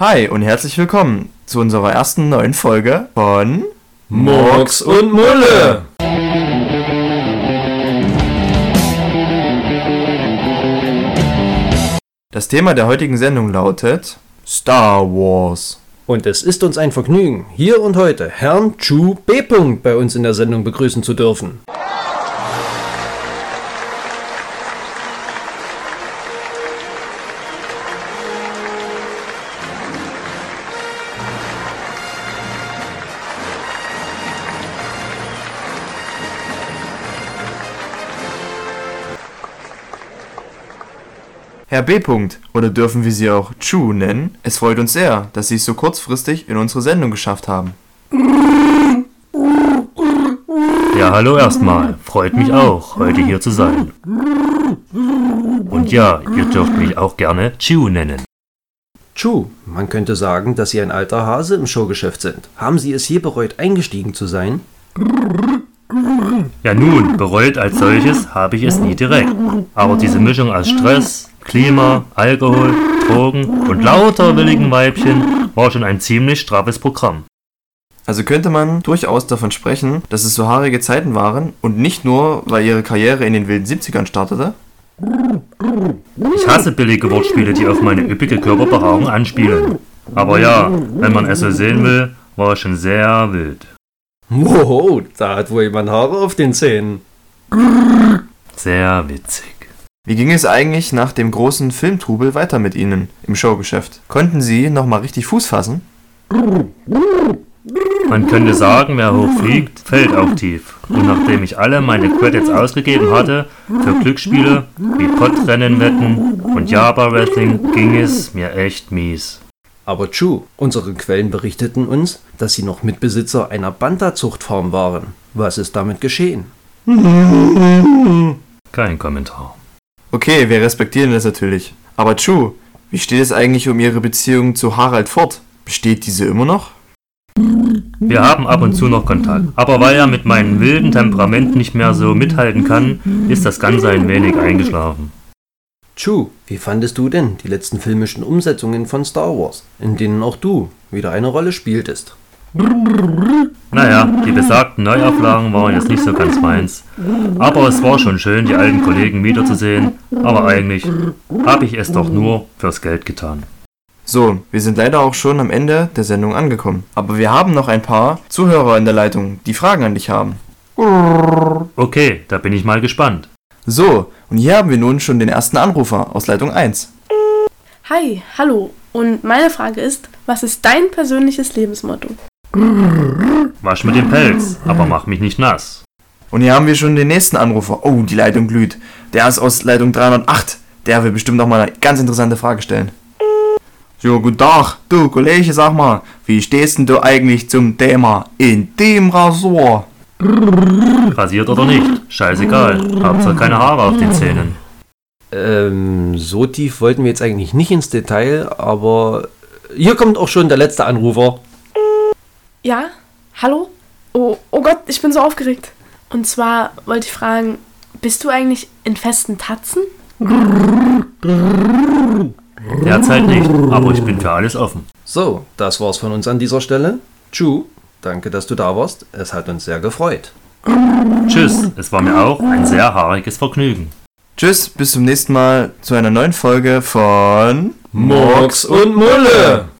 Hi und herzlich willkommen zu unserer ersten neuen Folge von Murks und Mulle. Das Thema der heutigen Sendung lautet Star Wars. Und es ist uns ein Vergnügen, hier und heute Herrn Chu B. bei uns in der Sendung begrüßen zu dürfen. Herr B. oder dürfen wir Sie auch Chu nennen? Es freut uns sehr, dass Sie es so kurzfristig in unsere Sendung geschafft haben. Ja, hallo erstmal. Freut mich auch, heute hier zu sein. Und ja, ihr dürft mich auch gerne Chu nennen. Chu, man könnte sagen, dass Sie ein alter Hase im Showgeschäft sind. Haben Sie es je bereut, eingestiegen zu sein? Ja nun, bereut als solches habe ich es nie direkt. Aber diese Mischung aus Stress, Klima, Alkohol, Drogen und lauter willigen Weibchen war schon ein ziemlich straffes Programm. Also könnte man durchaus davon sprechen, dass es so haarige Zeiten waren und nicht nur, weil ihre Karriere in den wilden 70ern startete? Ich hasse billige Wortspiele, die auf meine üppige Körperbehaarung anspielen. Aber ja, wenn man es so sehen will, war es schon sehr wild. Wow, da hat wohl jemand Haare auf den Zähnen. Sehr witzig. Wie ging es eigentlich nach dem großen Filmtrubel weiter mit Ihnen im Showgeschäft? Konnten Sie nochmal richtig Fuß fassen? Man könnte sagen, wer hoch fliegt, fällt auch tief. Und nachdem ich alle meine Credits ausgegeben hatte für Glücksspiele wie Podrennen und Java Wrestling, ging es mir echt mies. Aber Chu, unsere Quellen berichteten uns, dass sie noch Mitbesitzer einer Banta-Zuchtfarm waren. Was ist damit geschehen? Kein Kommentar. Okay, wir respektieren das natürlich. Aber Chu, wie steht es eigentlich um Ihre Beziehung zu Harald Ford? Besteht diese immer noch? Wir haben ab und zu noch Kontakt. Aber weil er mit meinem wilden Temperament nicht mehr so mithalten kann, ist das Ganze ein wenig eingeschlafen. Chu, wie fandest du denn die letzten filmischen Umsetzungen von Star Wars, in denen auch du wieder eine Rolle spieltest? Naja, die besagten Neuauflagen waren jetzt nicht so ganz meins. Aber es war schon schön, die alten Kollegen wiederzusehen. Aber eigentlich habe ich es doch nur fürs Geld getan. So, wir sind leider auch schon am Ende der Sendung angekommen. Aber wir haben noch ein paar Zuhörer in der Leitung, die Fragen an dich haben. Okay, da bin ich mal gespannt. So, und hier haben wir nun schon den ersten Anrufer aus Leitung 1. Hi, hallo. Und meine Frage ist, was ist dein persönliches Lebensmotto? Wasch mit dem Pelz, aber mach mich nicht nass. Und hier haben wir schon den nächsten Anrufer. Oh, die Leitung glüht. Der ist aus Leitung 308. Der will bestimmt noch mal eine ganz interessante Frage stellen. So, guten Tag. Du, Kollege, sag mal, wie stehst denn du eigentlich zum Thema in dem Rasur? Rasiert oder nicht, scheißegal. Hauptsache keine Haare auf den Zähnen. Ähm, so tief wollten wir jetzt eigentlich nicht ins Detail, aber hier kommt auch schon der letzte Anrufer. Ja? Hallo? Oh, oh Gott, ich bin so aufgeregt. Und zwar wollte ich fragen, bist du eigentlich in festen Tatzen? Derzeit nicht, aber ich bin für alles offen. So, das war's von uns an dieser Stelle. Chu, danke, dass du da warst. Es hat uns sehr gefreut. Tschüss, es war mir auch ein sehr haariges Vergnügen. Tschüss, bis zum nächsten Mal zu einer neuen Folge von Murks und Mulle.